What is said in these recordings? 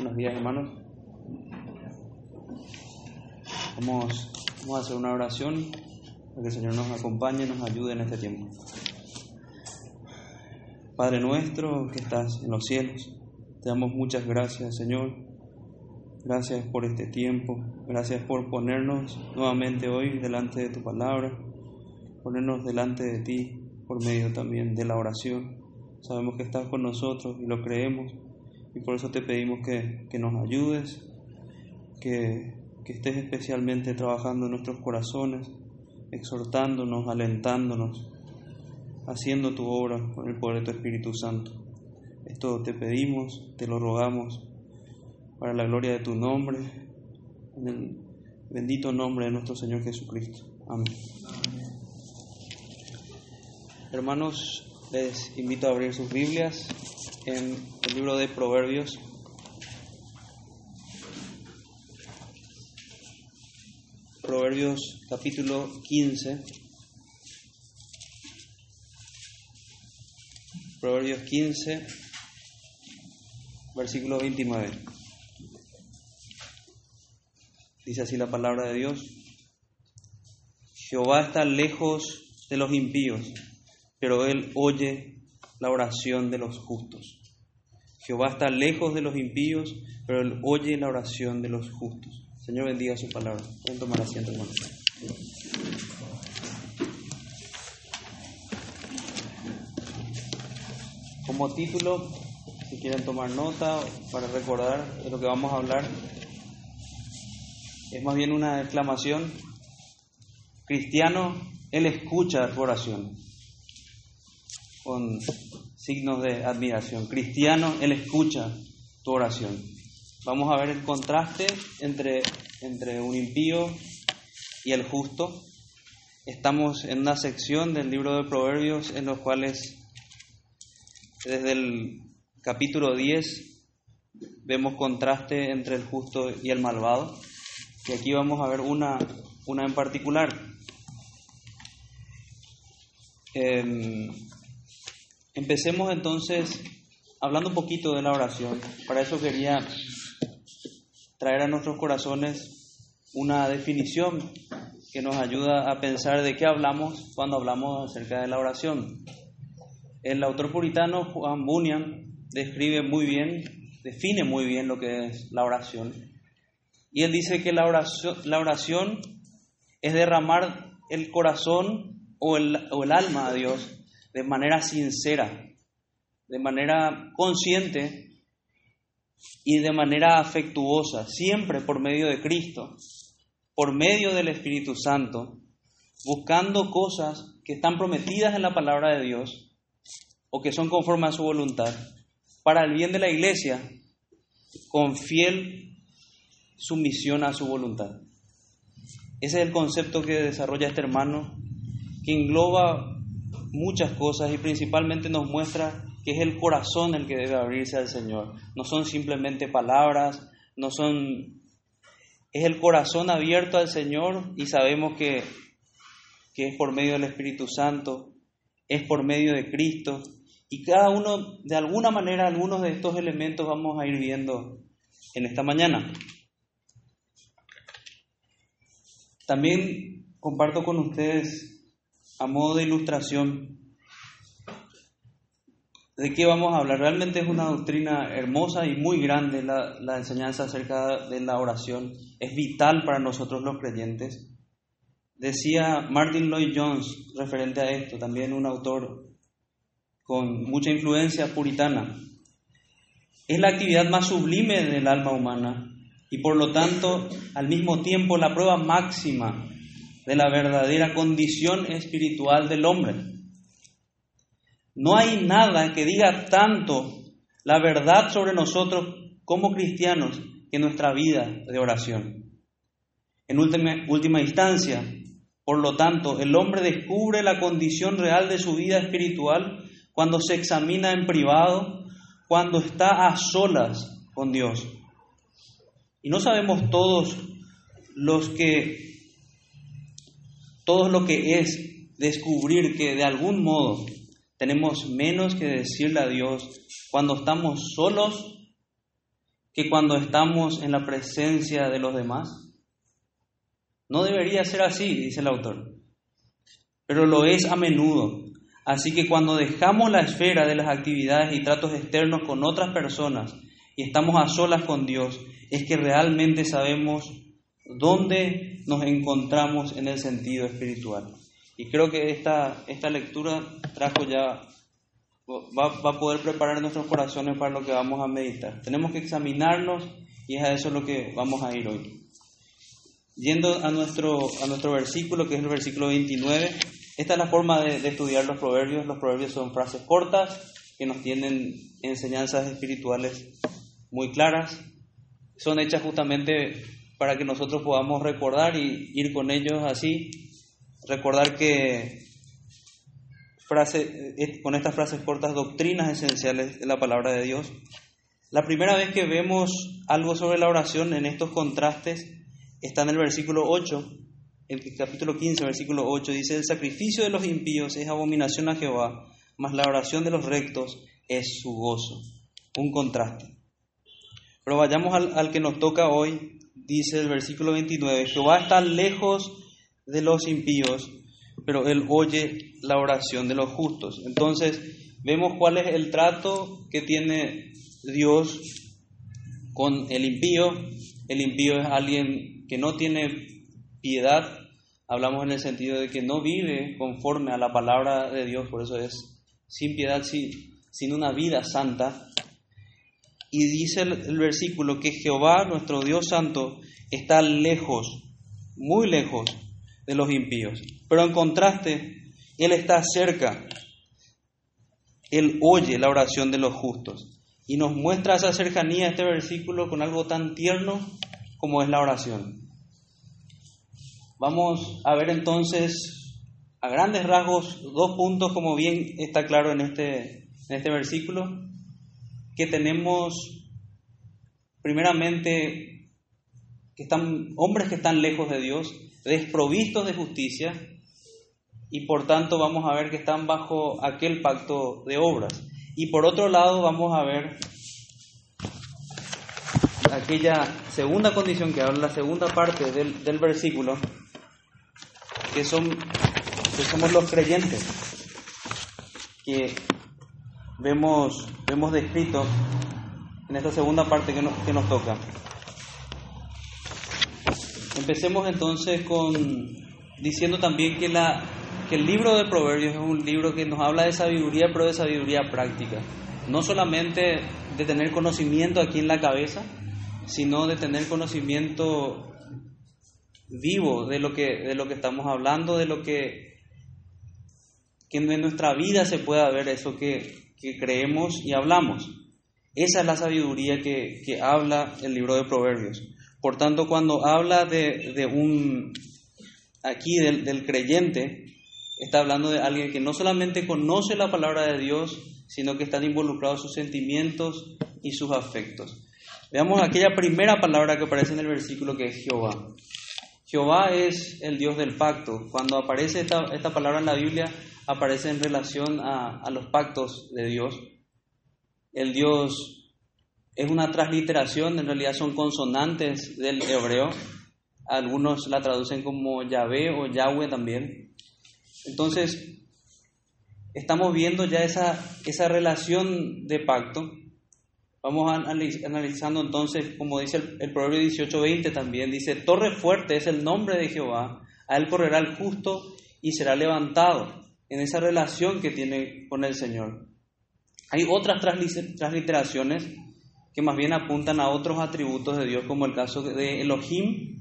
Buenos días, hermanos. Vamos, vamos a hacer una oración para que el Señor nos acompañe y nos ayude en este tiempo. Padre nuestro que estás en los cielos, te damos muchas gracias, Señor. Gracias por este tiempo. Gracias por ponernos nuevamente hoy delante de tu palabra, ponernos delante de ti por medio también de la oración. Sabemos que estás con nosotros y lo creemos y por eso te pedimos que, que nos ayudes, que, que estés especialmente trabajando en nuestros corazones, exhortándonos, alentándonos, haciendo tu obra con el poder de tu Espíritu Santo. Esto te pedimos, te lo rogamos, para la gloria de tu nombre, en el bendito nombre de nuestro Señor Jesucristo. Amén. Hermanos, les invito a abrir sus Biblias en el libro de Proverbios. Proverbios capítulo 15. Proverbios 15, versículo 29. Dice así la palabra de Dios. Jehová está lejos de los impíos, pero él oye la oración de los justos. Jehová está lejos de los impíos, pero él oye la oración de los justos. Señor bendiga su palabra. Pueden tomar asiento, hermano. Como título, si quieren tomar nota para recordar de lo que vamos a hablar, es más bien una exclamación. Cristiano, Él escucha tu oración. Con signos de admiración. Cristiano, Él escucha tu oración. Vamos a ver el contraste entre, entre un impío y el justo. Estamos en una sección del libro de Proverbios en los cuales desde el capítulo 10 vemos contraste entre el justo y el malvado. Y aquí vamos a ver una, una en particular. Eh, empecemos entonces hablando un poquito de la oración. Para eso quería traer a nuestros corazones una definición que nos ayuda a pensar de qué hablamos cuando hablamos acerca de la oración. El autor puritano Juan Bunyan describe muy bien, define muy bien lo que es la oración. Y él dice que la oración, es derramar el corazón o el alma a Dios de manera sincera, de manera consciente y de manera afectuosa, siempre por medio de Cristo, por medio del Espíritu Santo, buscando cosas que están prometidas en la palabra de Dios o que son conforme a su voluntad, para el bien de la iglesia, con fiel sumisión a su voluntad. Ese es el concepto que desarrolla este hermano, que engloba muchas cosas y principalmente nos muestra que es el corazón el que debe abrirse al Señor. No son simplemente palabras, no son... Es el corazón abierto al Señor y sabemos que, que es por medio del Espíritu Santo, es por medio de Cristo. Y cada uno, de alguna manera, algunos de estos elementos vamos a ir viendo en esta mañana. También comparto con ustedes, a modo de ilustración, ¿De qué vamos a hablar? Realmente es una doctrina hermosa y muy grande la, enseñanza acerca de la oración. Es vital para nosotros los creyentes. Decía Martin Lloyd Jones, referente a esto, también un autor con mucha influencia puritana. Es la actividad más sublime del alma humana y por lo tanto al mismo tiempo la prueba máxima de la verdadera condición espiritual del hombre. No hay nada que diga tanto la verdad sobre nosotros como cristianos que nuestra vida de oración. En última, última instancia, por lo tanto, el hombre descubre la condición real de su vida espiritual cuando se examina en privado, cuando está a solas con Dios. Y no sabemos todos los que todo lo que es descubrir que de algún modo tenemos menos que decirle a Dios cuando estamos solos que cuando estamos en la presencia de los demás? No debería ser así, dice el autor, pero lo es a menudo. Así que cuando dejamos la esfera de las actividades y tratos externos con otras personas y estamos a solas con Dios, es que realmente sabemos dónde nos encontramos en el sentido espiritual. Y creo que esta, esta lectura trajo ya, va, va a poder preparar nuestros corazones para lo que vamos a meditar. Tenemos que examinarnos y es a eso lo que vamos a ir hoy. Yendo a nuestro, a nuestro versículo, que es el versículo 29, esta es la forma de, de estudiar los proverbios. Los proverbios son frases cortas que nos tienen enseñanzas espirituales muy claras. Son hechas justamente para que nosotros podamos recordar y ir con ellos así. Recordar que frase, eh, con estas frases cortas, doctrinas esenciales de la palabra de Dios. La primera vez que vemos algo sobre la oración en estos contrastes está en el versículo 8, el capítulo 15, versículo 8, dice, el sacrificio de los impíos es abominación a Jehová, mas la oración de los rectos es su gozo. Un contraste. Pero vayamos al, al que nos toca hoy, dice el versículo 29, Jehová está lejos de los impíos, pero él oye la oración de los justos. Entonces, vemos cuál es el trato que tiene Dios con el impío. El impío es alguien que no tiene piedad, hablamos en el sentido de que no vive conforme a la palabra de Dios, por eso es sin piedad, sin, una vida santa. Y dice el, versículo que Jehová, nuestro Dios Santo, está lejos, muy lejos de los impíos. Pero en contraste, Él está cerca. Él oye la oración de los justos. Y nos muestra esa cercanía este versículo con algo tan tierno como es la oración. Vamos a ver entonces a grandes rasgos dos puntos, como bien está claro en este, en este versículo, que tenemos primeramente que están hombres que están lejos de Dios, desprovistos de justicia, y por tanto vamos a ver que están bajo aquel pacto de obras. Y por otro lado vamos a ver aquella segunda condición que habla la segunda parte del, del versículo, que, son, somos los creyentes, que vemos, vemos descrito en esta segunda parte que nos, que nos toca. Empecemos entonces con diciendo también que, la, que el libro de Proverbios es un libro que nos habla de sabiduría, pero de sabiduría práctica. No solamente de tener conocimiento aquí en la cabeza, sino de tener conocimiento vivo de lo que, de lo que estamos hablando, de lo que, que en nuestra vida se pueda ver eso que, que creemos y hablamos. Esa es la sabiduría que, que habla el libro de Proverbios. Por tanto, cuando habla de, de un, aquí del, creyente, está hablando de alguien que no solamente conoce la palabra de Dios, sino que están involucrados sus sentimientos y sus afectos. Veamos aquella primera palabra que aparece en el versículo que es Jehová. Jehová es el Dios del pacto. Cuando aparece esta, esta palabra en la Biblia, aparece en relación a, los pactos de Dios. El Dios es una transliteración, en realidad son consonantes del hebreo. Algunos la traducen como Yahvé o Yahweh también. Entonces, estamos viendo ya esa, esa relación de pacto. Vamos analizando entonces, como dice el, el Proverbio 18:20 también, dice, Torre fuerte es el nombre de Jehová, a él correrá el justo y será levantado en esa relación que tiene con el Señor. Hay otras transliteraciones que más bien apuntan a otros atributos de Dios, como el caso de Elohim,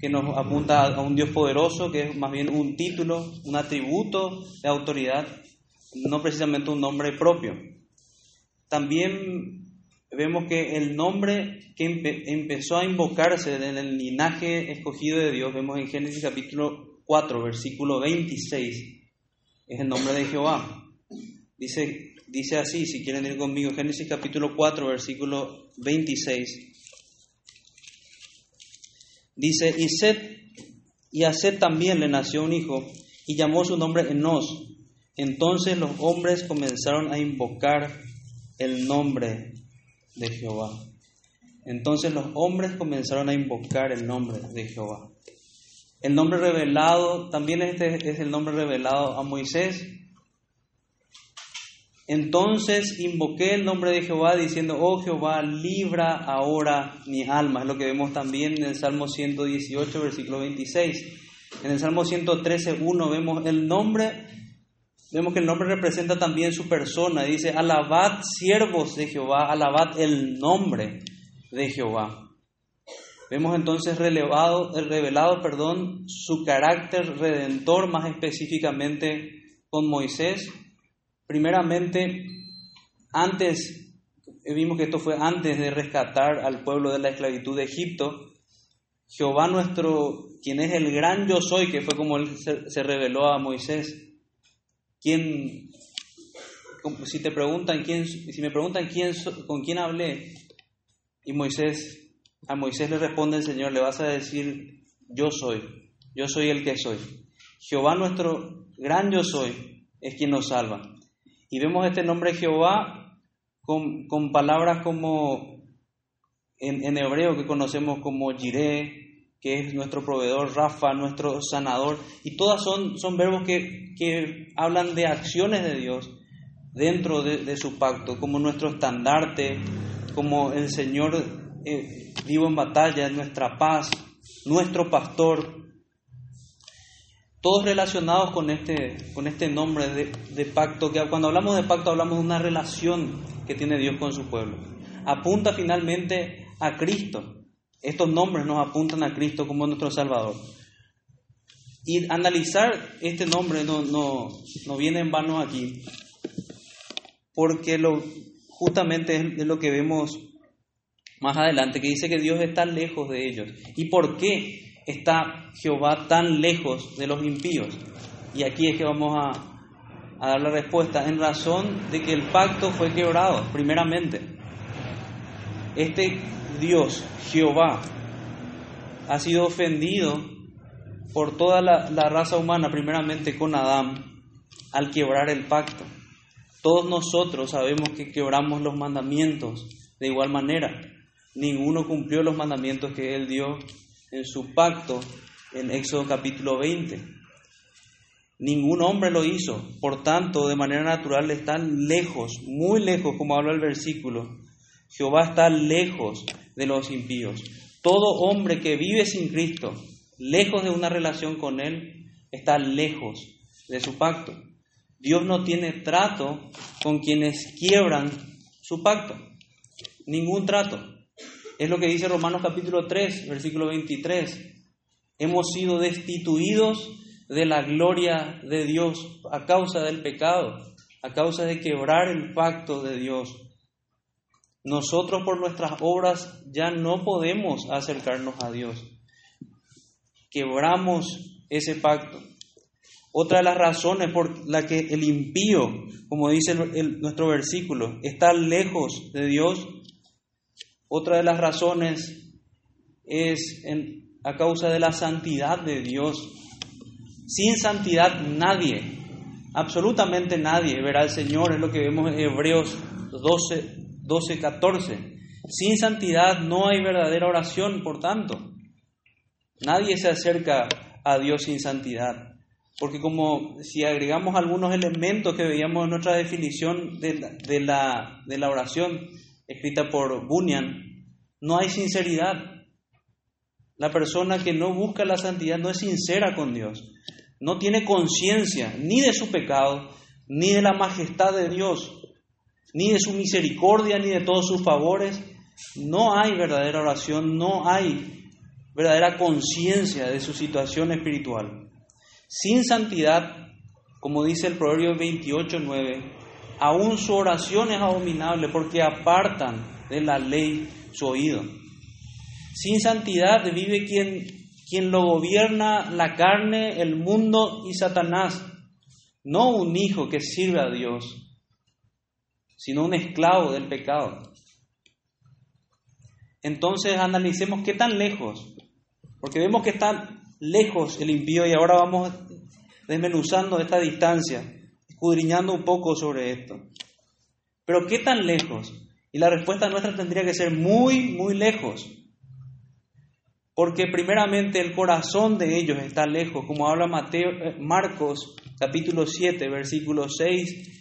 que nos apunta a un Dios poderoso, que es más bien un título, un atributo de autoridad, no precisamente un nombre propio. También vemos que el nombre que empe empezó a invocarse en el linaje escogido de Dios, vemos en Génesis capítulo 4, versículo 26, es el nombre de Jehová. Dice, dice así, si quieren ir conmigo, Génesis capítulo 4, versículo 26. Dice, y, Set, y a Set también le nació un hijo, y llamó su nombre Enos. Entonces los hombres comenzaron a invocar el nombre de Jehová. Entonces los hombres comenzaron a invocar el nombre de Jehová. El nombre revelado, también este es el nombre revelado a Moisés. Entonces invoqué el nombre de Jehová diciendo, oh Jehová, libra ahora mi alma. Es lo que vemos también en el Salmo 118, versículo 26. En el Salmo 113, 1 vemos el nombre, vemos que el nombre representa también su persona. Dice, alabad siervos de Jehová, alabad el nombre de Jehová. Vemos entonces revelado su carácter redentor más específicamente con Moisés. Primeramente, antes, vimos que esto fue antes de rescatar al pueblo de la esclavitud de Egipto. Jehová nuestro, quien es el gran yo soy, que fue como él se, reveló a Moisés. Quien, si te preguntan quién, si me preguntan quién, con quién hablé, y Moisés a Moisés le responde el Señor, le vas a decir, yo soy, yo soy el que soy. Jehová nuestro gran yo soy es quien nos salva. Y vemos este nombre Jehová con, con palabras como en, hebreo que conocemos como Jireh, que es nuestro proveedor, Rafa, nuestro sanador, y todas son, son verbos que, que hablan de acciones de Dios dentro de, de su pacto, como nuestro estandarte, como el Señor eh, vivo en batalla, nuestra paz, nuestro pastor, todos relacionados con este, con este nombre de, de, pacto, que cuando hablamos de pacto hablamos de una relación que tiene Dios con su pueblo. Apunta finalmente a Cristo. Estos nombres nos apuntan a Cristo como nuestro Salvador. Y analizar este nombre no, no, no viene en vano aquí, porque lo, justamente es lo que vemos más adelante, que dice que Dios está lejos de ellos. ¿Y por qué está Jehová tan lejos de los impíos? Y aquí es que vamos a, dar la respuesta, en razón de que el pacto fue quebrado, primeramente. Este Dios, Jehová, ha sido ofendido por toda la, la raza humana, primeramente con Adán, al quebrar el pacto. Todos nosotros sabemos que quebramos los mandamientos de igual manera ninguno cumplió los mandamientos que él dio en su pacto en Éxodo capítulo 20. Ningún hombre lo hizo, por tanto, de manera natural están lejos, muy lejos, como habla el versículo. Jehová está lejos de los impíos. Todo hombre que vive sin Cristo, lejos de una relación con Él, está lejos de su pacto. Dios no tiene trato con quienes quiebran su pacto. Ningún trato. Es lo que dice Romanos capítulo 3, versículo 23. Hemos sido destituidos de la gloria de Dios a causa del pecado, a causa de quebrar el pacto de Dios. Nosotros por nuestras obras ya no podemos acercarnos a Dios. Quebramos ese pacto. Otra de las razones por la que el impío, como dice nuestro versículo, está lejos de Dios otra de las razones es a causa de la santidad de Dios. Sin santidad nadie, absolutamente nadie verá al Señor, es lo que vemos en Hebreos 12, 12 14. Sin santidad no hay verdadera oración, por tanto. Nadie se acerca a Dios sin santidad. Porque como si agregamos algunos elementos que veíamos en nuestra definición de la, de la oración, escrita por Bunyan, no hay sinceridad. La persona que no busca la santidad no es sincera con Dios, no tiene conciencia ni de su pecado, ni de la majestad de Dios, ni de su misericordia, ni de todos sus favores. No hay verdadera oración, no hay verdadera conciencia de su situación espiritual. Sin santidad, como dice el Proverbio 28.9, aún su oración es abominable porque apartan de la ley su oído. Sin santidad vive quien, quien lo gobierna la carne, el mundo y Satanás. No un hijo que sirve a Dios, sino un esclavo del pecado. Entonces analicemos qué tan lejos, porque vemos que está lejos el impío y ahora vamos desmenuzando esta distancia, escudriñando un poco sobre esto. Pero qué tan lejos. Y la respuesta nuestra tendría que ser muy, muy lejos. Porque primeramente el corazón de ellos está lejos, como habla Mateo, eh, Marcos capítulo 7, versículo 6.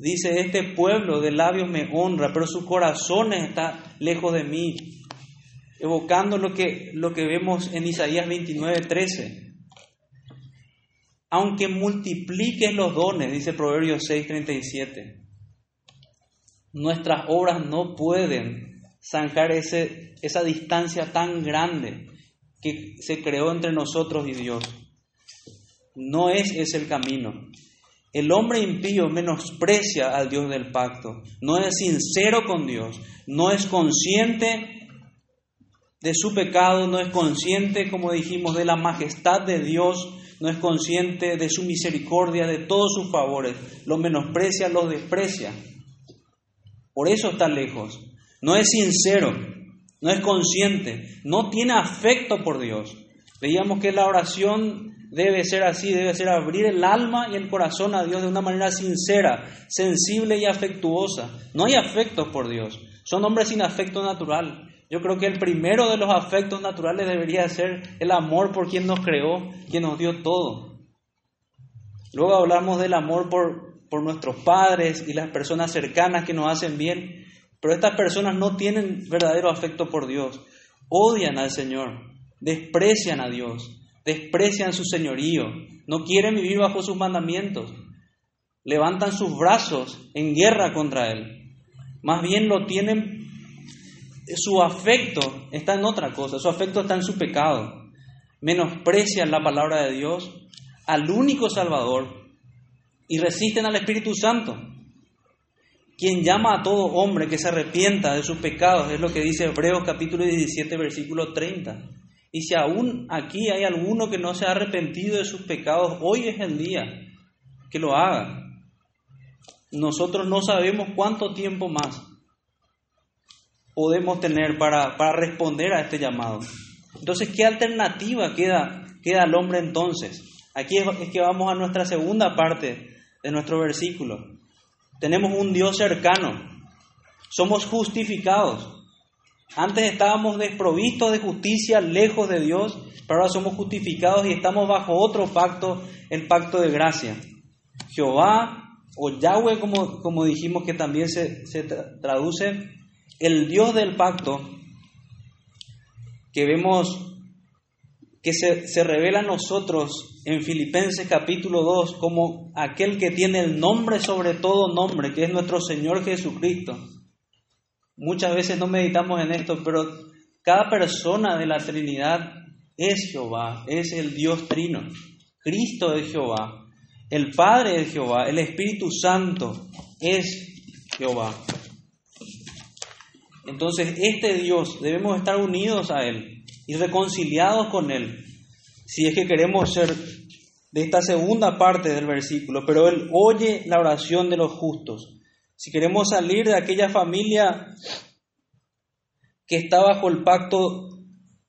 Dice, este pueblo de labios me honra, pero su corazón está lejos de mí. Evocando lo que, lo que vemos en Isaías 29, 13 aunque multipliques los dones, dice Proverbios 6:37, nuestras obras no pueden zanjar ese, esa distancia tan grande que se creó entre nosotros y Dios. No es ese el camino. El hombre impío menosprecia al Dios del pacto, no es sincero con Dios, no es consciente de su pecado, no es consciente, como dijimos, de la majestad de Dios no es consciente de su misericordia, de todos sus favores, lo menosprecia, lo desprecia. Por eso está lejos. No es sincero, no es consciente, no tiene afecto por Dios. Veíamos que la oración debe ser así, debe ser abrir el alma y el corazón a Dios de una manera sincera, sensible y afectuosa. No hay afecto por Dios, son hombres sin afecto natural. Yo creo que el primero de los afectos naturales debería ser el amor por quien nos creó, quien nos dio todo. Luego hablamos del amor por, por nuestros padres y las personas cercanas que nos hacen bien, pero estas personas no tienen verdadero afecto por Dios. Odian al Señor, desprecian a Dios, desprecian su señorío, no quieren vivir bajo sus mandamientos, levantan sus brazos en guerra contra Él. Más bien lo tienen su afecto está en otra cosa, su afecto está en su pecado. Menosprecian la palabra de Dios, al único Salvador, y resisten al Espíritu Santo, quien llama a todo hombre que se arrepienta de sus pecados, es lo que dice Hebreos capítulo 17, versículo 30. Y si aún aquí hay alguno que no se ha arrepentido de sus pecados, hoy es el día que lo haga. Nosotros no sabemos cuánto tiempo más podemos tener para, responder a este llamado. Entonces, ¿qué alternativa queda, queda al hombre entonces? Aquí es que vamos a nuestra segunda parte de nuestro versículo. Tenemos un Dios cercano, somos justificados. Antes estábamos desprovistos de justicia, lejos de Dios, pero ahora somos justificados y estamos bajo otro pacto, el pacto de gracia. Jehová o Yahweh, como, como dijimos que también se, se traduce, el Dios del pacto, que vemos que se, revela a nosotros en Filipenses capítulo 2 como aquel que tiene el nombre sobre todo nombre, que es nuestro Señor Jesucristo. Muchas veces no meditamos en esto, pero cada persona de la Trinidad es Jehová, es el Dios trino. Cristo es Jehová, el Padre es Jehová, el Espíritu Santo es Jehová. Entonces, este Dios debemos estar unidos a Él y reconciliados con Él, si es que queremos ser de esta segunda parte del versículo, pero Él oye la oración de los justos. Si queremos salir de aquella familia que está bajo el pacto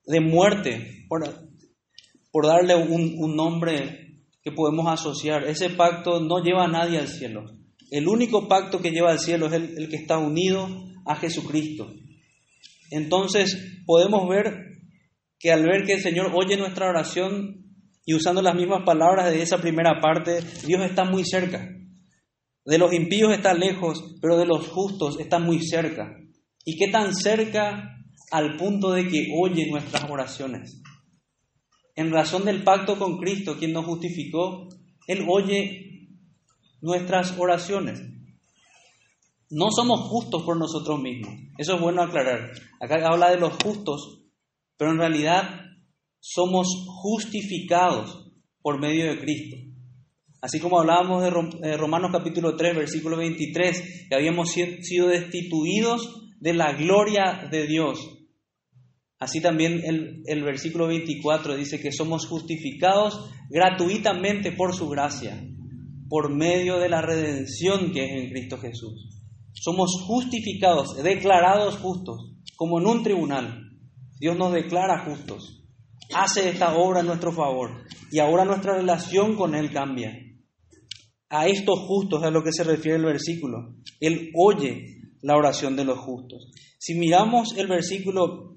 de muerte, por, darle un, nombre que podemos asociar, ese pacto no lleva a nadie al cielo. El único pacto que lleva al cielo es el que está unido a Jesucristo. Entonces podemos ver que al ver que el Señor oye nuestra oración y usando las mismas palabras de esa primera parte, Dios está muy cerca. De los impíos está lejos, pero de los justos está muy cerca. ¿Y qué tan cerca al punto de que oye nuestras oraciones? En razón del pacto con Cristo, quien nos justificó, Él oye nuestras oraciones. No somos justos por nosotros mismos. Eso es bueno aclarar. Acá habla de los justos, pero en realidad somos justificados por medio de Cristo. Así como hablábamos de Romanos capítulo 3, versículo 23, que habíamos sido destituidos de la gloria de Dios. Así también el, el versículo 24 dice que somos justificados gratuitamente por su gracia, por medio de la redención que es en Cristo Jesús. Somos justificados, declarados justos, como en un tribunal. Dios nos declara justos. Hace esta obra en nuestro favor. Y ahora nuestra relación con Él cambia. A estos justos es a lo que se refiere el versículo. Él oye la oración de los justos. Si miramos el versículo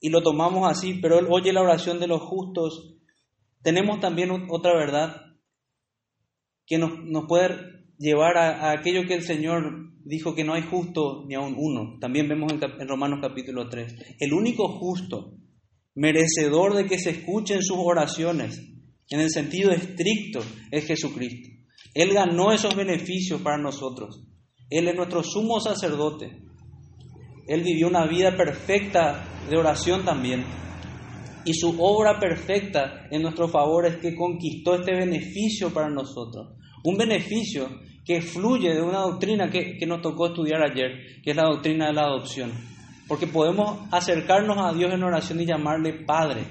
y lo tomamos así, pero Él oye la oración de los justos, tenemos también otra verdad que nos, puede llevar a, aquello que el Señor dijo que no hay justo ni aun uno. También vemos en, en Romanos capítulo 3. El único justo, merecedor de que se escuchen sus oraciones, en el sentido estricto, es Jesucristo. Él ganó esos beneficios para nosotros. Él es nuestro sumo sacerdote. Él vivió una vida perfecta de oración también. Y su obra perfecta en nuestro favor es que conquistó este beneficio para nosotros. Un beneficio que fluye de una doctrina que, que nos tocó estudiar ayer, que es la doctrina de la adopción. Porque podemos acercarnos a Dios en oración y llamarle Padre.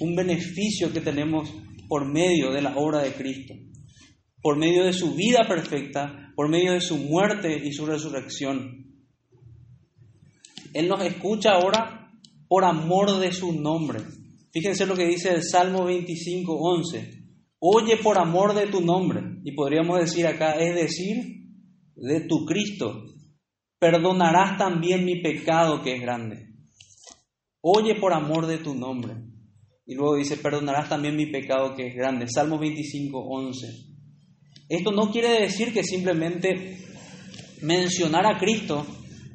Un beneficio que tenemos por medio de la obra de Cristo, por medio de su vida perfecta, por medio de su muerte y su resurrección. Él nos escucha ahora por amor de su nombre. Fíjense lo que dice el Salmo 25, 11. Oye por amor de tu nombre. Y podríamos decir acá, es decir, de tu Cristo. Perdonarás también mi pecado que es grande. Oye por amor de tu nombre. Y luego dice, perdonarás también mi pecado que es grande. Salmo 25, 11. Esto no quiere decir que simplemente mencionar a Cristo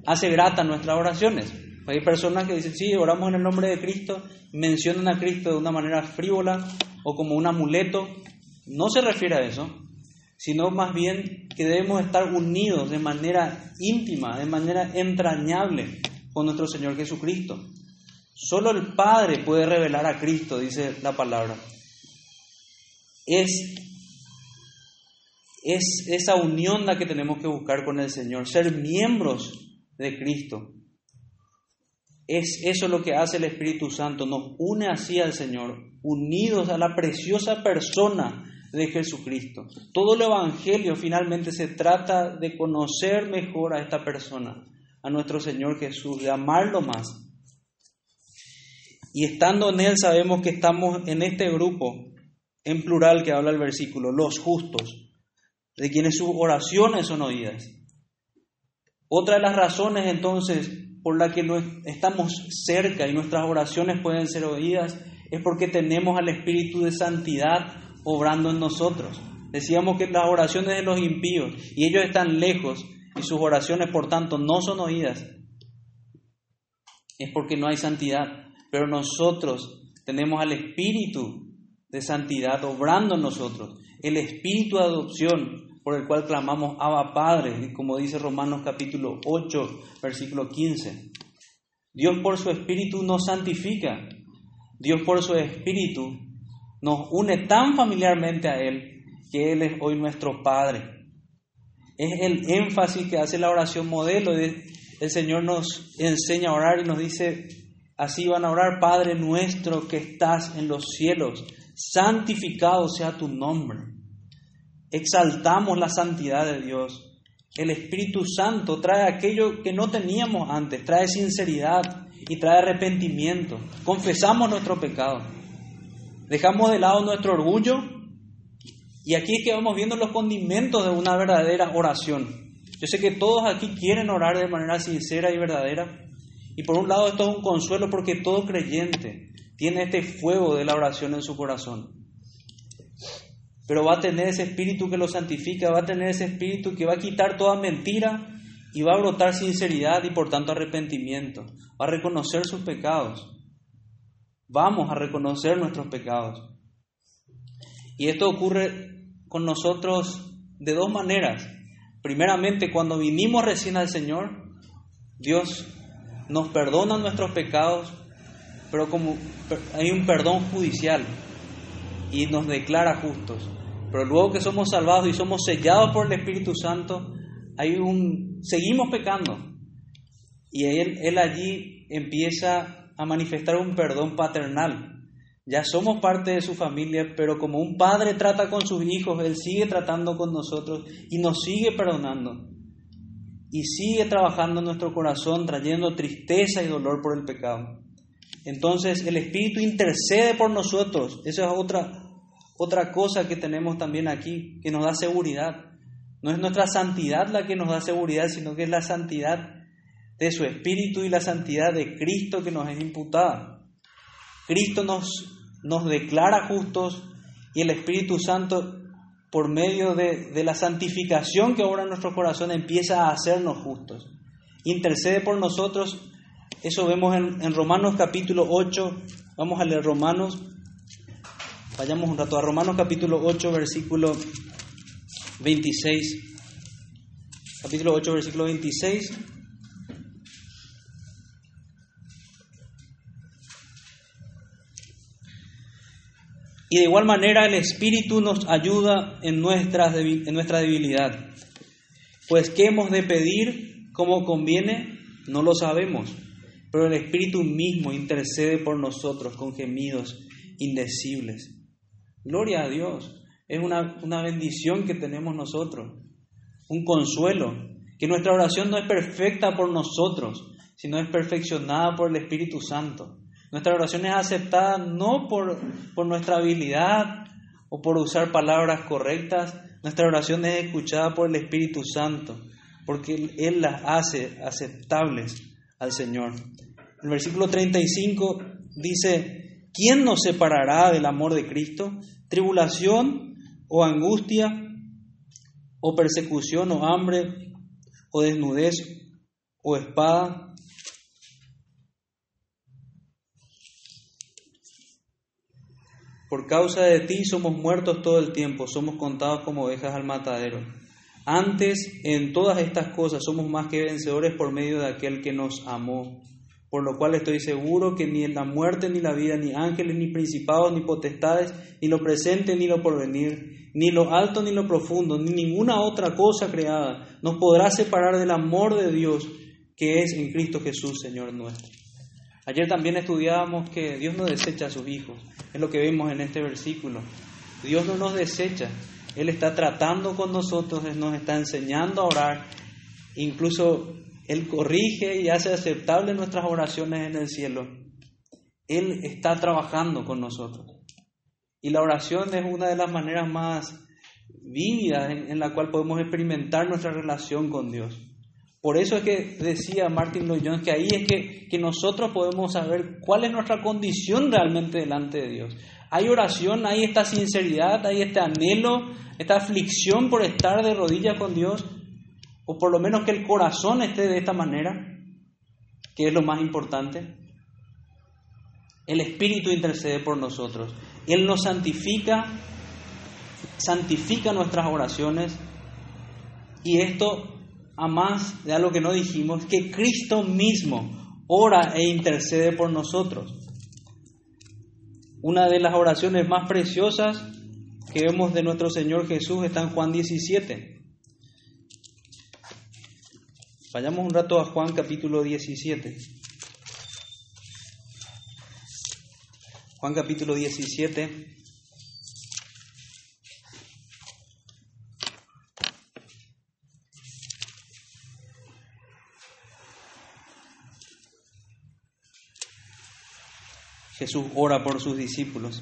hace grata nuestras oraciones. Hay personas que dicen, sí, oramos en el nombre de Cristo, mencionan a Cristo de una manera frívola o como un amuleto. No se refiere a eso, sino más bien que debemos estar unidos de manera íntima, de manera entrañable con nuestro Señor Jesucristo. Solo el Padre puede revelar a Cristo, dice la palabra. Es, es esa unión la que tenemos que buscar con el Señor, ser miembros de Cristo. Es eso lo que hace el Espíritu Santo, nos une así al Señor, unidos a la preciosa persona de Jesucristo. Todo el Evangelio finalmente se trata de conocer mejor a esta persona, a nuestro Señor Jesús, de amarlo más. Y estando en Él sabemos que estamos en este grupo, en plural que habla el versículo, los justos, de quienes sus oraciones son oídas. Otra de las razones entonces por la que estamos cerca y nuestras oraciones pueden ser oídas es porque tenemos al Espíritu de Santidad obrando en nosotros. Decíamos que las oraciones de los impíos y ellos están lejos y sus oraciones por tanto no son oídas. Es porque no hay santidad. Pero nosotros tenemos al Espíritu de Santidad obrando en nosotros. El Espíritu de adopción por el cual clamamos Abba Padre, como dice Romanos capítulo 8, versículo 15. Dios por su Espíritu nos santifica. Dios por su Espíritu nos une tan familiarmente a Él que Él es hoy nuestro Padre. Es el énfasis que hace la oración modelo. El Señor nos enseña a orar y nos dice, así van a orar, Padre nuestro que estás en los cielos, santificado sea tu nombre exaltamos la santidad de Dios. El Espíritu Santo trae aquello que no teníamos antes, trae sinceridad y trae arrepentimiento. Confesamos nuestro pecado. Dejamos de lado nuestro orgullo y aquí es que vamos viendo los condimentos de una verdadera oración. Yo sé que todos aquí quieren orar de manera sincera y verdadera. Y por un lado esto es un consuelo porque todo creyente tiene este fuego de la oración en su corazón pero va a tener ese espíritu que lo santifica, va a tener ese espíritu que va a quitar toda mentira y va a brotar sinceridad y por tanto arrepentimiento, va a reconocer sus pecados. Vamos a reconocer nuestros pecados. Y esto ocurre con nosotros de dos maneras. Primeramente, cuando vinimos recién al Señor, Dios nos perdona nuestros pecados, pero como hay un perdón judicial y nos declara justos. Pero luego que somos salvados y somos sellados por el Espíritu Santo, hay un, seguimos pecando. Y él, él allí empieza a manifestar un perdón paternal. Ya somos parte de su familia, pero como un padre trata con sus hijos, Él sigue tratando con nosotros y nos sigue perdonando. Y sigue trabajando en nuestro corazón, trayendo tristeza y dolor por el pecado. Entonces el Espíritu intercede por nosotros. Esa es otra, otra cosa que tenemos también aquí, que nos da seguridad. No es nuestra santidad la que nos da seguridad, sino que es la santidad de su Espíritu y la santidad de Cristo que nos es imputada. Cristo nos, nos declara justos y el Espíritu Santo, por medio de, de la santificación que obra en nuestro corazón, empieza a hacernos justos. Intercede por nosotros. Eso vemos en, en Romanos capítulo 8. Vamos a leer Romanos. Vayamos un rato a Romanos capítulo 8, versículo 26. Capítulo 8, versículo 26. Y de igual manera el Espíritu nos ayuda en, nuestras, en nuestra debilidad. Pues qué hemos de pedir como conviene, no lo sabemos. Pero el Espíritu mismo intercede por nosotros con gemidos indecibles. Gloria a Dios. Es una, una bendición que tenemos nosotros. Un consuelo. Que nuestra oración no es perfecta por nosotros, sino es perfeccionada por el Espíritu Santo. Nuestra oración es aceptada no por, por nuestra habilidad o por usar palabras correctas. Nuestra oración es escuchada por el Espíritu Santo, porque Él las hace aceptables al Señor. El versículo 35 dice, ¿quién nos separará del amor de Cristo? ¿Tribulación o angustia o persecución o hambre o desnudez o espada? Por causa de ti somos muertos todo el tiempo, somos contados como ovejas al matadero. Antes, en todas estas cosas, somos más que vencedores por medio de aquel que nos amó. Por lo cual estoy seguro que ni en la muerte, ni la vida, ni ángeles, ni principados, ni potestades, ni lo presente, ni lo porvenir, ni lo alto, ni lo profundo, ni ninguna otra cosa creada nos podrá separar del amor de Dios que es en Cristo Jesús, Señor nuestro. Ayer también estudiábamos que Dios no desecha a sus hijos. Es lo que vemos en este versículo. Dios no nos desecha. Él está tratando con nosotros, nos está enseñando a orar. Incluso Él corrige y hace aceptable nuestras oraciones en el cielo. Él está trabajando con nosotros. Y la oración es una de las maneras más vívidas en, en la cual podemos experimentar nuestra relación con Dios. Por eso es que decía Martin Lloyd Jones que ahí es que, que, nosotros podemos saber cuál es nuestra condición realmente delante de Dios. Hay oración, hay esta sinceridad, hay este anhelo, esta aflicción por estar de rodillas con Dios, o por lo menos que el corazón esté de esta manera, que es lo más importante. El Espíritu intercede por nosotros. Él nos santifica, santifica nuestras oraciones, y esto a más de algo que no dijimos, que Cristo mismo ora e intercede por nosotros. Una de las oraciones más preciosas que vemos de nuestro Señor Jesús está en Juan 17. Vayamos un rato a Juan capítulo 17. Juan capítulo 17. Jesús ora por sus discípulos.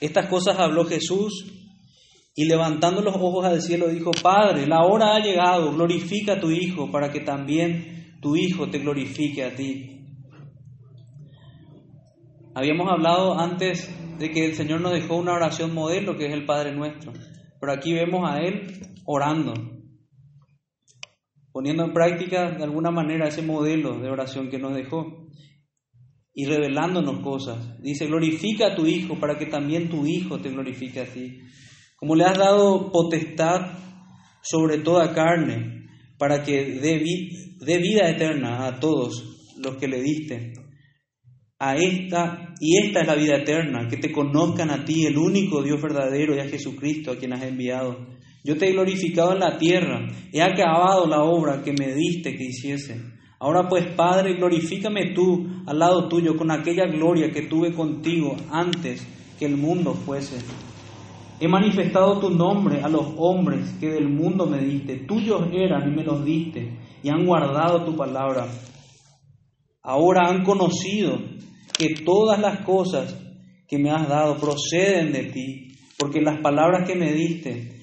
Estas cosas habló Jesús y levantando los ojos al cielo dijo, Padre, la hora ha llegado, glorifica a tu Hijo para que también tu Hijo te glorifique a ti. Habíamos hablado antes de que el Señor nos dejó una oración modelo que es el Padre nuestro, pero aquí vemos a Él orando poniendo en práctica de alguna manera ese modelo de oración que nos dejó y revelándonos cosas. Dice, glorifica a tu Hijo para que también tu Hijo te glorifique a ti. Como le has dado potestad sobre toda carne, para que dé, vida eterna a todos los que le diste. A esta, y esta es la vida eterna, que te conozcan a ti, el único Dios verdadero, y a Jesucristo, a quien has enviado. Yo te he glorificado en la tierra, he acabado la obra que me diste que hiciese. Ahora pues, Padre, glorifícame tú al lado tuyo con aquella gloria que tuve contigo antes que el mundo fuese. He manifestado tu nombre a los hombres que del mundo me diste. Tuyos eran y me los diste, y han guardado tu palabra. Ahora han conocido que todas las cosas que me has dado proceden de ti, porque las palabras que me diste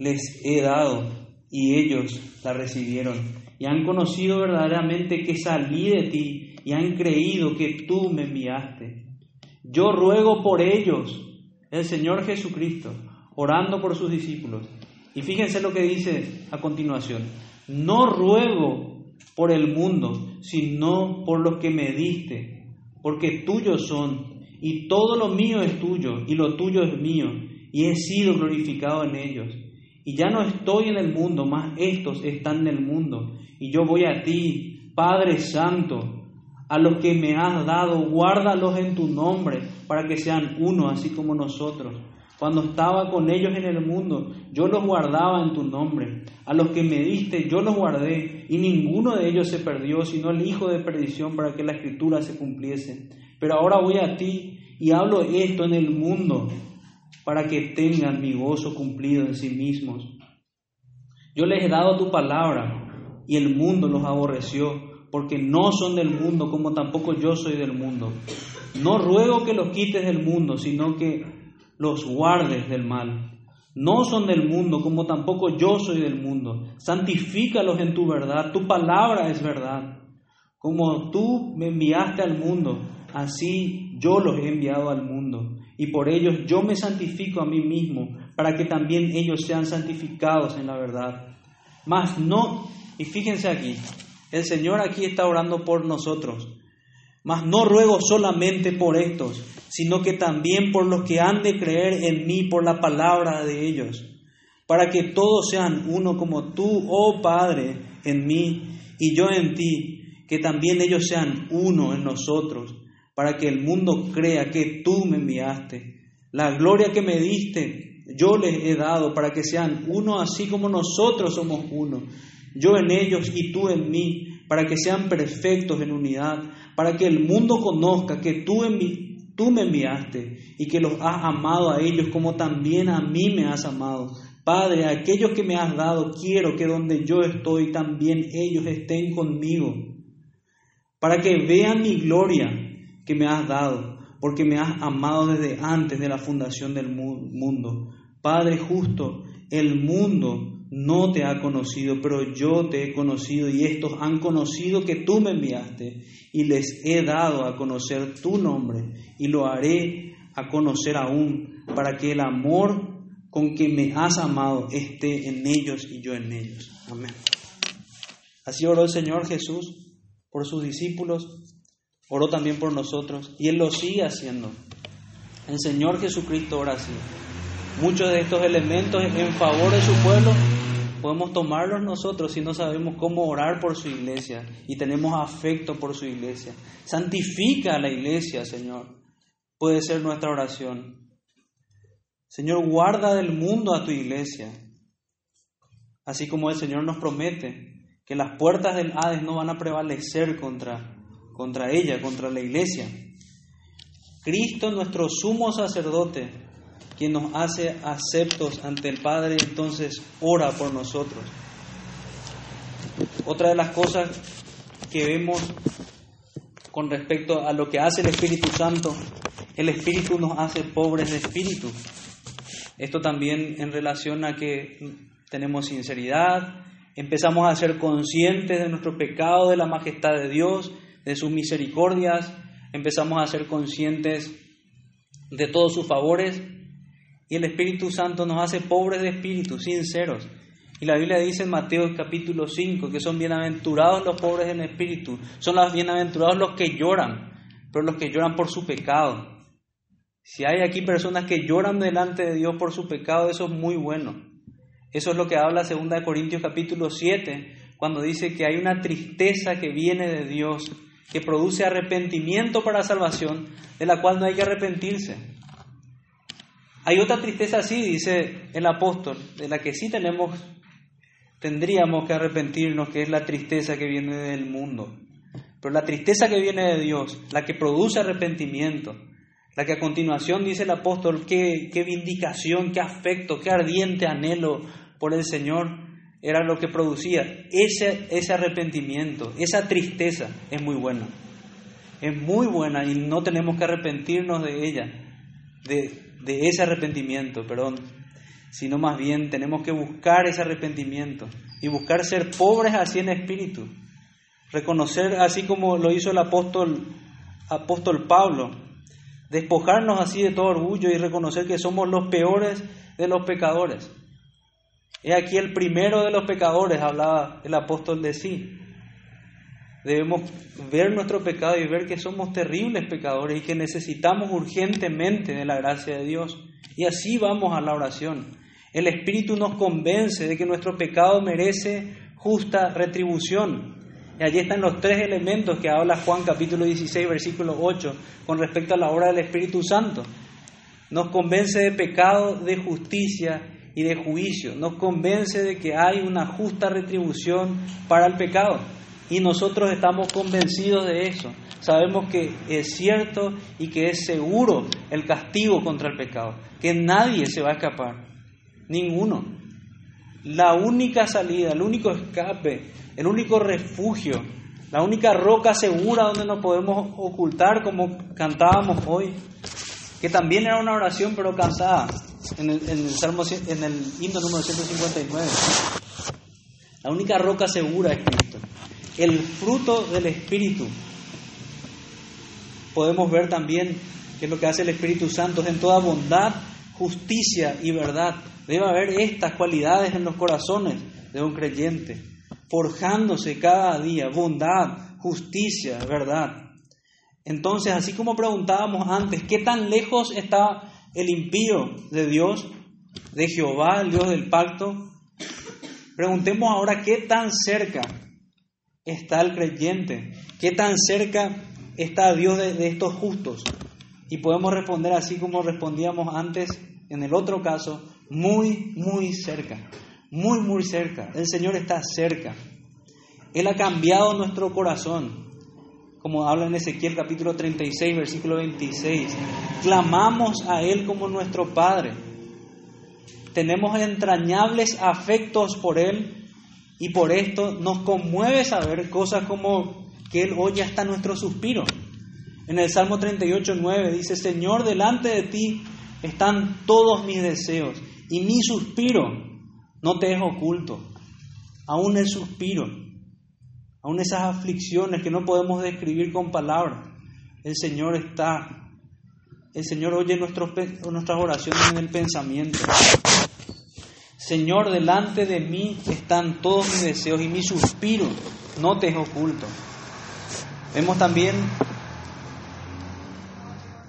les he dado y ellos las recibieron y han conocido verdaderamente que salí de ti y han creído que tú me enviaste. Yo ruego por ellos, el Señor Jesucristo, orando por sus discípulos. Y fíjense lo que dice a continuación. No ruego por el mundo, sino por los que me diste, porque tuyos son, y todo lo mío es tuyo, y lo tuyo es mío, y he sido glorificado en ellos. Y ya no estoy en el mundo, más estos están en el mundo, y yo voy a ti, Padre Santo, a los que me has dado, guárdalos en tu nombre, para que sean uno, así como nosotros. Cuando estaba con ellos en el mundo, yo los guardaba en tu nombre. A los que me diste, yo los guardé, y ninguno de ellos se perdió, sino el hijo de perdición, para que la escritura se cumpliese. Pero ahora voy a ti y hablo esto en el mundo, para que tengan mi gozo cumplido en sí mismos. Yo les he dado tu palabra, y el mundo los aborreció porque no son del mundo, como tampoco yo soy del mundo. No ruego que los quites del mundo, sino que los guardes del mal. No son del mundo, como tampoco yo soy del mundo. Santifícalos en tu verdad, tu palabra es verdad. Como tú me enviaste al mundo, así yo los he enviado al mundo. Y por ellos yo me santifico a mí mismo, para que también ellos sean santificados en la verdad. Mas no, y fíjense aquí, el Señor aquí está orando por nosotros. Mas no ruego solamente por estos, sino que también por los que han de creer en mí por la palabra de ellos, para que todos sean uno como tú, oh Padre, en mí y yo en ti, que también ellos sean uno en nosotros, para que el mundo crea que tú me enviaste. La gloria que me diste, yo les he dado, para que sean uno así como nosotros somos uno yo en ellos y tú en mí, para que sean perfectos en unidad, para que el mundo conozca que tú, tú me enviaste y que los has amado a ellos como también a mí me has amado. Padre, a aquellos que me has dado, quiero que donde yo estoy también ellos estén conmigo, para que vean mi gloria que me has dado, porque me has amado desde antes de la fundación del mundo. Padre justo, el mundo no te ha conocido, pero yo te he conocido y estos han conocido que tú me enviaste y les he dado a conocer tu nombre y lo haré a conocer aún para que el amor con que me has amado esté en ellos y yo en ellos. Amén. Así oró el Señor Jesús por sus discípulos, oró también por nosotros y Él lo sigue haciendo. El Señor Jesucristo ora así. Muchos de estos elementos en favor de su pueblo podemos tomarlos nosotros si no sabemos cómo orar por su iglesia y tenemos afecto por su iglesia. Santifica a la iglesia, Señor. Puede ser nuestra oración. Señor, guarda del mundo a tu iglesia. Así como el Señor nos promete que las puertas del Hades no van a prevalecer contra, contra ella, contra la iglesia. Cristo, nuestro sumo sacerdote, quien nos hace aceptos ante el Padre, entonces ora por nosotros. Otra de las cosas que vemos con respecto a lo que hace el Espíritu Santo, el Espíritu nos hace pobres de espíritu. Esto también en relación a que tenemos sinceridad, empezamos a ser conscientes de nuestro pecado, de la majestad de Dios, de sus misericordias, empezamos a ser conscientes de todos sus favores y el Espíritu Santo nos hace pobres de espíritu, sinceros. Y la Biblia dice en Mateo capítulo 5 que son bienaventurados los pobres en espíritu, son los bienaventurados los que lloran, pero los que lloran por su pecado. Si hay aquí personas que lloran delante de Dios por su pecado, eso es muy bueno. Eso es lo que habla 2 Corintios capítulo 7, cuando dice que hay una tristeza que viene de Dios, que produce arrepentimiento para salvación, de la cual no hay que arrepentirse. Hay otra tristeza así, dice el apóstol, de la que sí tenemos, tendríamos que arrepentirnos, que es la tristeza que viene del mundo. Pero la tristeza que viene de Dios, la que produce arrepentimiento, la que a continuación dice el apóstol, qué, qué vindicación, qué afecto, qué ardiente anhelo por el Señor, era lo que producía. Ese, ese arrepentimiento, esa tristeza es muy buena. es muy buena y no tenemos que arrepentirnos de ella, de, de ese arrepentimiento, perdón, sino más bien tenemos que buscar ese arrepentimiento y buscar ser pobres así en espíritu, reconocer así como lo hizo el apóstol, apóstol Pablo, despojarnos así de todo orgullo y reconocer que somos los peores de los pecadores. He aquí el primero de los pecadores, hablaba el apóstol de sí. Debemos ver nuestro pecado y ver que somos terribles pecadores y que necesitamos urgentemente de la gracia de Dios. Y así vamos a la oración. El Espíritu nos convence de que nuestro pecado merece justa retribución. Y allí están los tres elementos que habla Juan capítulo 16, versículo 8, con respecto a la obra del Espíritu Santo. Nos convence de pecado, de justicia y de juicio. Nos convence de que hay una justa retribución para el pecado. Y nosotros estamos convencidos de eso. Sabemos que es cierto y que es seguro el castigo contra el pecado, que nadie se va a escapar. Ninguno. La única salida, el único escape, el único refugio, la única roca segura donde nos podemos ocultar, como cantábamos hoy, que también era una oración pero cansada en el, en Salmo, en el himno número 159. La única roca segura es Cristo. El fruto del Espíritu. Podemos ver también que lo que hace el Espíritu Santo es en toda bondad, justicia y verdad. Debe haber estas cualidades en los corazones de un creyente, forjándose cada día bondad, justicia, verdad. Entonces, así como preguntábamos antes, ¿qué tan lejos está el impío de Dios, de Jehová, el Dios del pacto? Preguntemos ahora, ¿qué tan cerca está el creyente? ¿Qué tan cerca está Dios de, de estos justos? Y podemos responder así como respondíamos antes en el otro caso, muy, muy cerca, muy, muy cerca. El Señor está cerca. Él ha cambiado nuestro corazón, como habla en Ezequiel capítulo 36, versículo 26. Clamamos a Él como nuestro Padre. Tenemos entrañables afectos por Él y por esto nos conmueve saber cosas como que Él oye hasta nuestro suspiro. En el Salmo 38, 9 dice, Señor, delante de ti están todos mis deseos y mi suspiro no te es oculto. Aún el suspiro, aún esas aflicciones que no podemos describir con palabras, el Señor está, el Señor oye nuestros, nuestras oraciones en el pensamiento. Señor, delante de mí están todos mis deseos y mi suspiro no te es oculto. Vemos también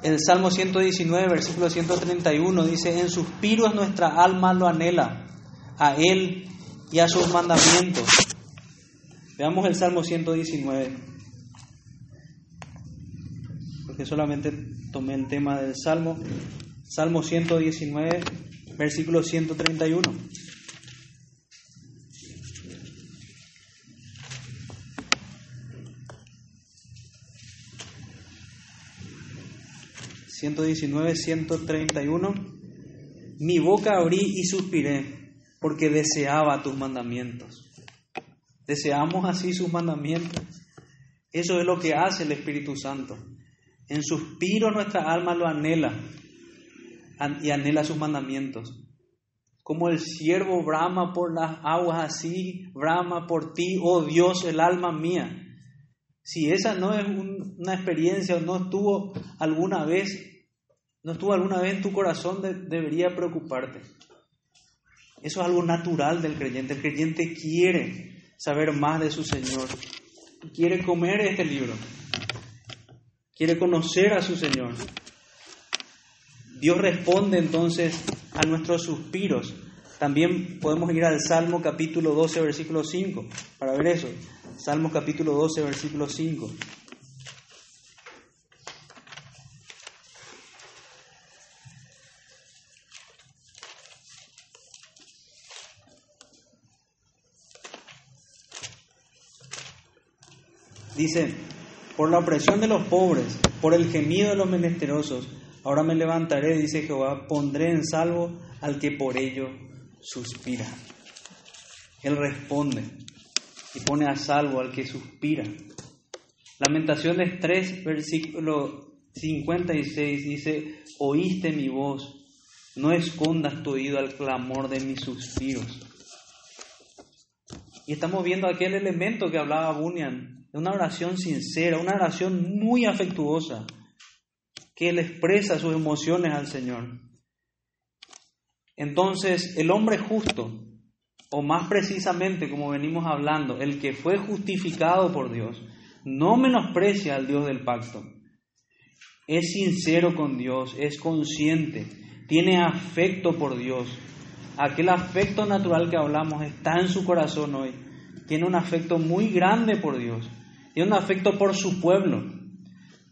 el Salmo 119, versículo 131 dice, en suspiros nuestra alma lo anhela, a Él y a sus mandamientos. Veamos el Salmo 119, porque solamente tomé el tema del Salmo. Salmo 119, versículo 131. 119, 131. Mi boca abrí y suspiré porque deseaba tus mandamientos. Deseamos así sus mandamientos. Eso es lo que hace el Espíritu Santo. En suspiro nuestra alma lo anhela y anhela sus mandamientos. Como el siervo brama por las aguas, así brama por ti, oh Dios, el alma mía. Si esa no es una experiencia o no estuvo alguna vez no estuvo alguna vez en tu corazón, debería preocuparte. Eso es algo natural del creyente. El creyente quiere saber más de su Señor. Quiere comer este libro. Quiere conocer a su Señor. Dios responde entonces a nuestros suspiros. También podemos ir al Salmo capítulo 12, versículo 5, para ver eso. Salmo capítulo 12, versículo 5. Dice, por la opresión de los pobres, por el gemido de los menesterosos, ahora me levantaré, dice Jehová, pondré en salvo al que por ello suspira. Él responde y pone a salvo al que suspira. Lamentaciones 3, versículo 56 dice, oíste mi voz, no escondas tu oído al clamor de mis suspiros. Y estamos viendo aquel elemento que hablaba Bunyan, una oración sincera, una oración muy afectuosa, que él expresa sus emociones al Señor. Entonces, el hombre justo, o más precisamente, como venimos hablando, el que fue justificado por Dios, no menosprecia al Dios del pacto. Es sincero con Dios, es consciente, tiene afecto por Dios. Aquel afecto natural que hablamos está en su corazón hoy. Tiene un afecto muy grande por Dios. Tiene un afecto por su pueblo,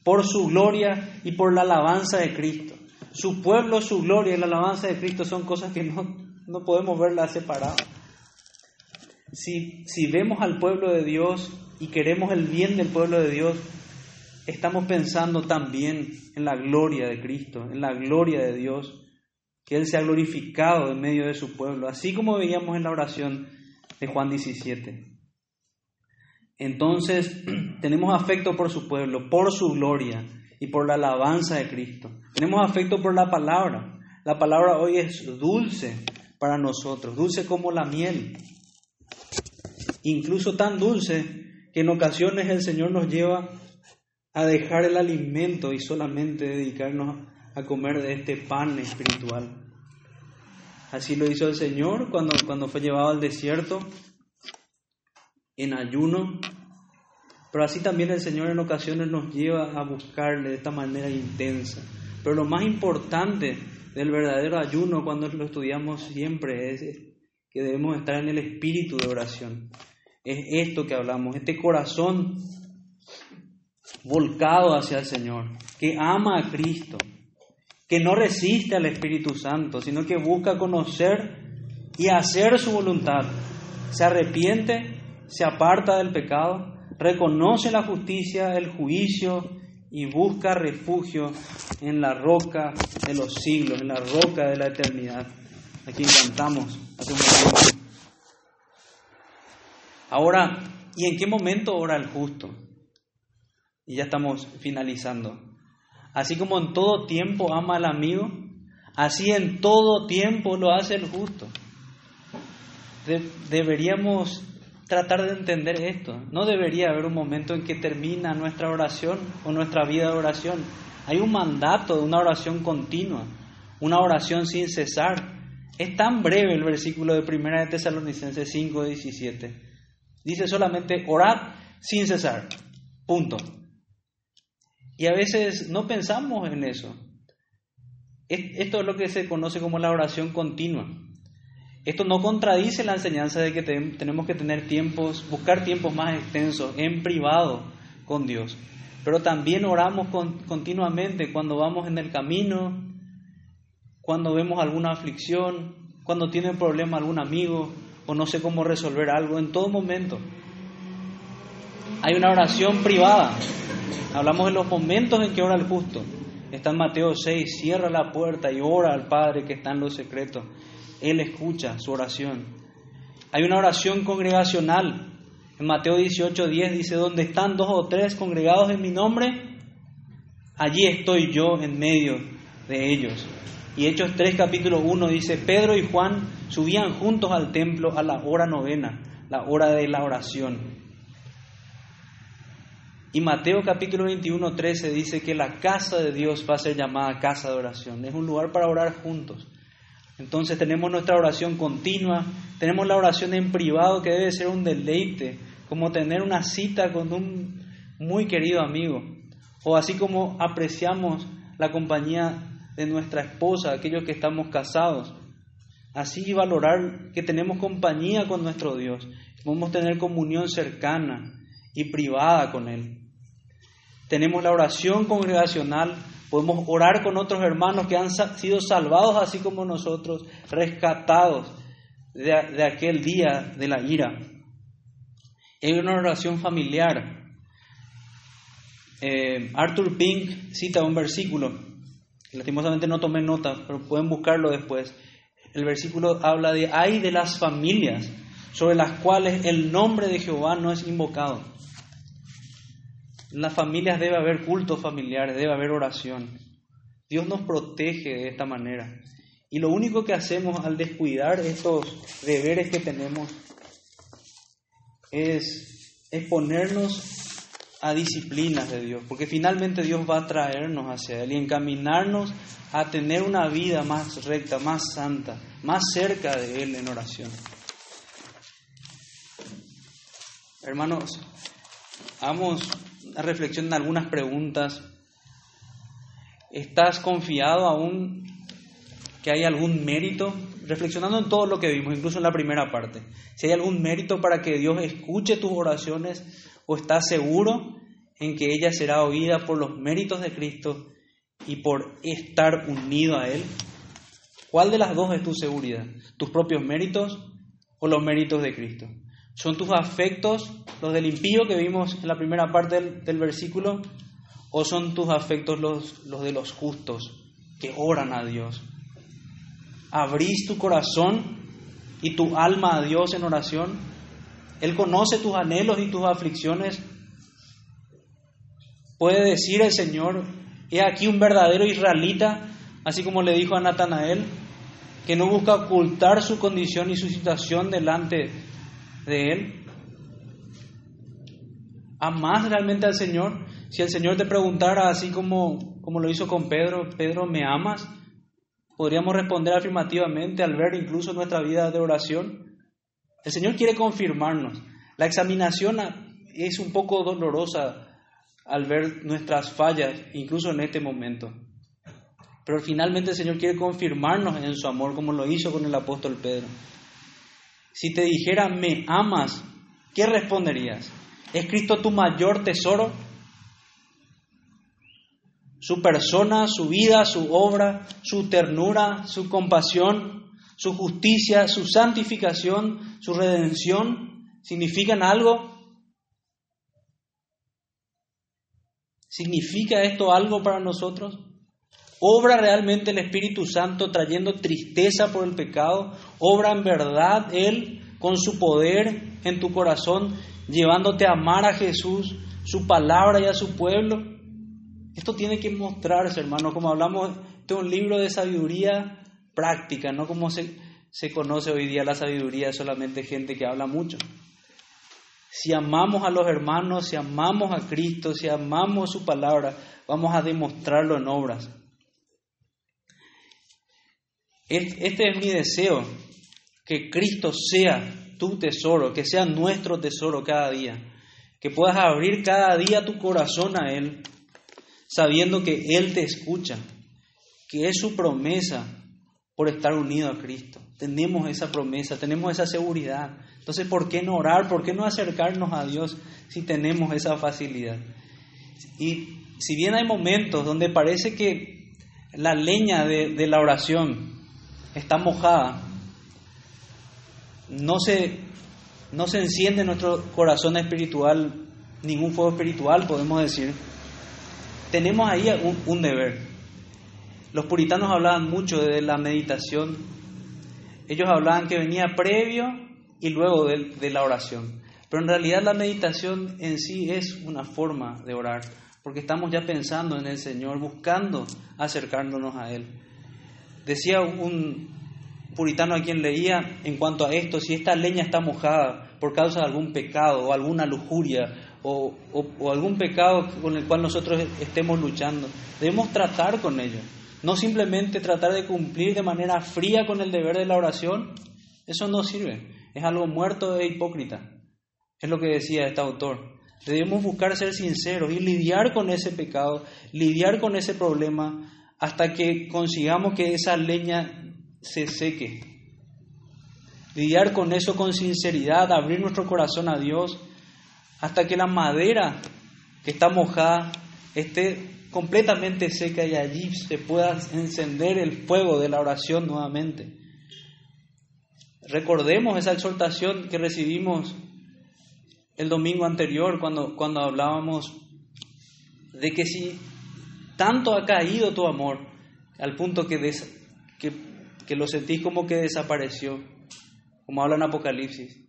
por su gloria y por la alabanza de Cristo. Su pueblo, su gloria y la alabanza de Cristo son cosas que no, no podemos verlas separadas. Si, si vemos al pueblo de Dios y queremos el bien del pueblo de Dios, estamos pensando también en la gloria de Cristo, en la gloria de Dios, que Él sea glorificado en medio de su pueblo, así como veíamos en la oración de Juan 17. Entonces, tenemos afecto por su pueblo, por su gloria y por la alabanza de Cristo. Tenemos afecto por la palabra. La palabra hoy es dulce para nosotros, dulce como la miel. Incluso tan dulce que en ocasiones el Señor nos lleva a dejar el alimento y solamente dedicarnos a comer de este pan espiritual. Así lo hizo el Señor cuando, cuando fue llevado al desierto en ayuno, pero así también el Señor en ocasiones nos lleva a buscarle de esta manera intensa. Pero lo más importante del verdadero ayuno cuando lo estudiamos siempre es que debemos estar en el espíritu de oración es esto que hablamos, este corazón volcado hacia el Señor, que ama a Cristo, que no resiste al Espíritu Santo, sino que busca conocer y hacer su voluntad. Se arrepiente, se aparta del pecado, reconoce la justicia, el juicio y busca refugio en la roca de los siglos, en la roca de la eternidad. Aquí cantamos hace un momento. Ahora, ¿y en qué momento ora el justo? Y ya estamos finalizando. Así como en todo tiempo ama al amigo, así en todo tiempo lo hace el justo. deberíamos tratar de entender esto. No debería haber un momento en que termina nuestra oración o nuestra vida de oración. Hay un mandato de una oración continua, una oración sin cesar. Es tan breve el versículo de 1 de Tesalonicenses 5, 17 Dice solamente orad sin cesar. Punto. Y a veces no pensamos en eso. Esto es lo que se conoce como la oración continua. Esto no contradice la enseñanza de que tenemos que tener tiempos, buscar tiempos más extensos en privado con Dios. Pero también oramos continuamente cuando vamos en el camino, cuando vemos alguna aflicción, cuando tiene problema algún amigo, o no sé cómo resolver algo en todo momento. Hay una oración privada. Hablamos de los momentos en que ora el justo. Está en Mateo 6, cierra la puerta y ora al Padre que está en los secretos. Él escucha su oración. Hay una oración congregacional. En Mateo 18, 10 dice, donde están dos o tres congregados en mi nombre, allí estoy yo en medio de ellos. Y Hechos 3, capítulo 1 dice, Pedro y Juan subían juntos al templo a la hora novena, la hora de la oración. Y Mateo capítulo 21, 13 dice que la casa de Dios va a ser llamada casa de oración. Es un lugar para orar juntos. Entonces tenemos nuestra oración continua, tenemos la oración en privado que debe ser un deleite, como tener una cita con un muy querido amigo, o así como apreciamos la compañía de nuestra esposa, aquellos que estamos casados. Así valorar que tenemos compañía con nuestro Dios, podemos tener comunión cercana y privada con Él. Tenemos la oración congregacional, podemos orar con otros hermanos que han sido salvados así como nosotros, rescatados de, aquel día de la ira. Hay una oración familiar. Eh, Arthur Pink cita un versículo Lastimosamente no tomé nota, pero pueden buscarlo después. El versículo habla de hay de las familias sobre las cuales el nombre de Jehová no es invocado. En las familias debe haber cultos familiares, debe haber oración. Dios nos protege de esta manera. Y lo único que hacemos al descuidar estos deberes que tenemos es exponernos a disciplinas de Dios, porque finalmente Dios va a traernos hacia Él y encaminarnos a tener una vida más recta, más santa, más cerca de Él en oración. Hermanos, una reflexión en algunas preguntas. ¿Estás confiado aún que hay algún mérito? Reflexionando en todo lo que vimos, incluso en la primera parte. Si hay algún mérito para que Dios escuche tus oraciones o estás seguro en que ella será oída por los méritos de Cristo y por estar unido a Él. ¿Cuál de las dos es tu seguridad? ¿Tus propios méritos o los méritos de Cristo? ¿Son tus afectos los del impío que vimos en la primera parte del, versículo? ¿O son tus afectos los, los de los justos que oran a Dios? ¿Abrís tu corazón y tu alma a Dios en oración? Él conoce tus anhelos y tus aflicciones. Puede decir el Señor, he aquí un verdadero israelita, así como le dijo a Natanael, que no busca ocultar su condición y su situación delante de Él? ¿Amás realmente al Señor? Si el Señor te preguntara, así como, como lo hizo con Pedro, Pedro, ¿me amas? Podríamos responder afirmativamente al ver incluso nuestra vida de oración. El Señor quiere confirmarnos. La examinación es un poco dolorosa al ver nuestras fallas, incluso en este momento. Pero finalmente el Señor quiere confirmarnos en su amor, como lo hizo con el apóstol Pedro. Si te dijera, me amas, ¿qué responderías? ¿Es Cristo tu mayor tesoro? Su persona, su vida, su obra, su ternura, su compasión, su justicia, su santificación, su redención, ¿significan algo? ¿Significa esto algo para nosotros? ¿Obra realmente el Espíritu Santo trayendo tristeza por el pecado? ¿Obra en verdad Él con su poder en tu corazón, llevándote a amar a Jesús, su palabra y a su pueblo? Esto tiene que mostrarse, hermano, como hablamos de un libro de sabiduría práctica, no como se, se conoce hoy día la sabiduría, solamente gente que habla mucho. Si amamos a los hermanos, si amamos a Cristo, si amamos su palabra, vamos a demostrarlo en obras. Este es mi deseo, que Cristo sea tu tesoro, que sea nuestro tesoro cada día, que puedas abrir cada día tu corazón a Él, sabiendo que Él te escucha, que es su promesa por estar unido a Cristo. Tenemos esa promesa, tenemos esa seguridad. Entonces, ¿por qué no orar? ¿Por qué no acercarnos a Dios si tenemos esa facilidad? Y si bien hay momentos donde parece que la leña de, de la oración está mojada, no se, no se enciende en nuestro corazón espiritual ningún fuego espiritual, podemos decir, tenemos ahí un, deber. Los puritanos hablaban mucho de la meditación. Ellos hablaban que venía previo y luego de, de la oración. Pero en realidad la meditación en sí es una forma de orar, porque estamos ya pensando en el Señor, buscando acercándonos a Él. Decía un puritano a quien leía en cuanto a esto, si esta leña está mojada por causa de algún pecado o alguna lujuria o, algún pecado con el cual nosotros estemos luchando, debemos tratar con ello. No simplemente tratar de cumplir de manera fría con el deber de la oración, eso no sirve, es algo muerto e hipócrita. Es lo que decía este autor. Debemos buscar ser sinceros y lidiar con ese pecado, lidiar con ese problema, hasta que consigamos que esa leña se seque. Lidiar con eso con sinceridad, abrir nuestro corazón a Dios, hasta que la madera que está mojada esté completamente seca y allí se pueda encender el fuego de la oración nuevamente. Recordemos esa exhortación que recibimos el domingo anterior cuando, cuando hablábamos de que si tanto ha caído tu amor al punto que, que, que lo sentís como que desapareció, como habla en Apocalipsis,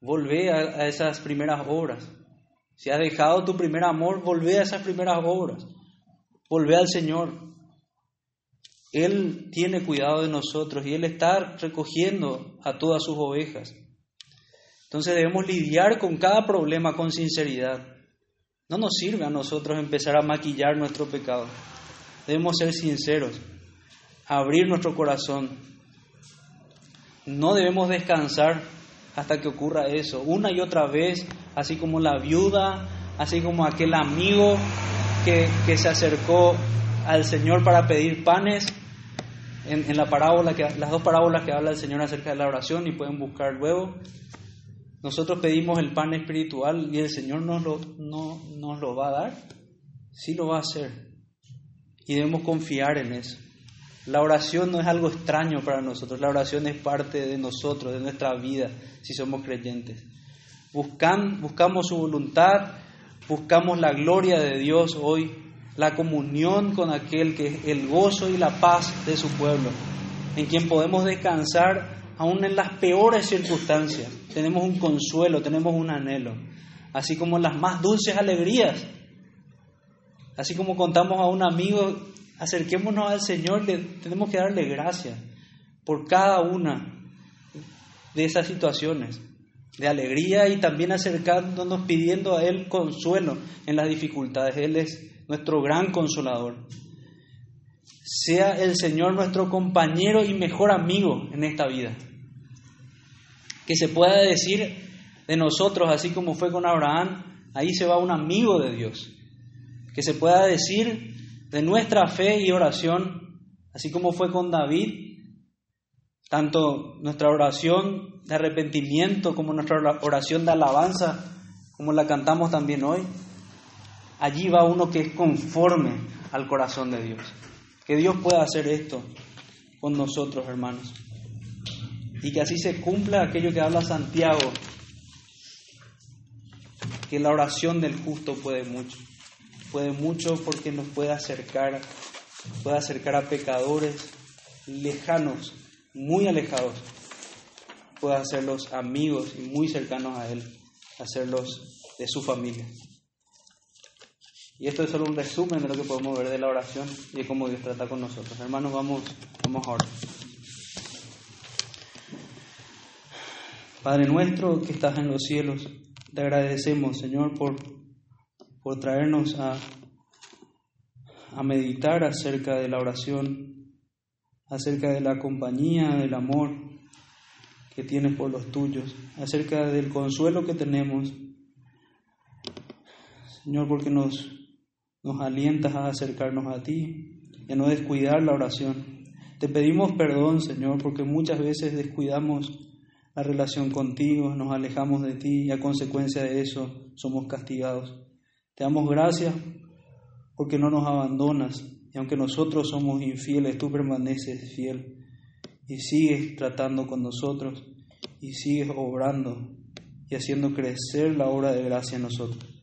volvé a, a esas primeras obras. Si has dejado tu primer amor, volvé a esas primeras obras. Volvé al Señor. Él tiene cuidado de nosotros y Él está recogiendo a todas sus ovejas. Entonces debemos lidiar con cada problema con sinceridad. No nos sirve a nosotros empezar a maquillar nuestro pecado. Debemos ser sinceros, abrir nuestro corazón. No debemos descansar hasta que ocurra eso, una y otra vez, así como la viuda, así como aquel amigo que, que se acercó al Señor para pedir panes, en, la parábola que, las dos parábolas que habla el Señor acerca de la oración y pueden buscar luego. Nosotros pedimos el pan espiritual y el Señor nos lo, no, nos lo va a dar. Sí lo va a hacer. Y debemos confiar en eso. La oración no es algo extraño para nosotros, la oración es parte de nosotros, de nuestra vida, si somos creyentes. Buscan, buscamos su voluntad, buscamos la gloria de Dios hoy, la comunión con aquel que es el gozo y la paz de su pueblo, en quien podemos descansar aún en las peores circunstancias. Tenemos un consuelo, tenemos un anhelo, así como en las más dulces alegrías. Así como contamos a un amigo acerquémonos al Señor, le, tenemos que darle gracias por cada una de esas situaciones de alegría y también acercándonos pidiendo a Él consuelo en las dificultades. Él es nuestro gran consolador. Sea el Señor nuestro compañero y mejor amigo en esta vida. Que se pueda decir de nosotros, así como fue con Abraham, ahí se va un amigo de Dios. Que se pueda decir de nuestra fe y oración, así como fue con David, tanto nuestra oración de arrepentimiento como nuestra oración de alabanza, como la cantamos también hoy, allí va uno que es conforme al corazón de Dios. Que Dios pueda hacer esto con nosotros, hermanos. Y que así se cumpla aquello que habla Santiago, que la oración del justo puede mucho puede mucho porque nos puede acercar, puede acercar a pecadores lejanos, muy alejados, puede hacerlos amigos y muy cercanos a Él, hacerlos de su familia. Y esto es solo un resumen de lo que podemos ver de la oración y de cómo Dios trata con nosotros. Hermanos, vamos, vamos ahora. Padre nuestro que estás en los cielos, te agradecemos, Señor, por por traernos a, a meditar acerca de la oración, acerca de la compañía, del amor que tienes por los tuyos, acerca del consuelo que tenemos. Señor, porque nos, nos alientas a acercarnos a ti y a no descuidar la oración. Te pedimos perdón, Señor, porque muchas veces descuidamos la relación contigo, nos alejamos de ti y a consecuencia de eso somos castigados. Te damos gracias porque no nos abandonas y aunque nosotros somos infieles, tú permaneces fiel y sigues tratando con nosotros y sigues obrando y haciendo crecer la obra de gracia en nosotros.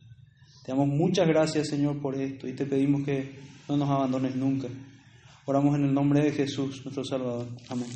Te damos muchas gracias, Señor, por esto y te pedimos que no nos abandones nunca. Oramos en el nombre de Jesús, nuestro Salvador. Amén.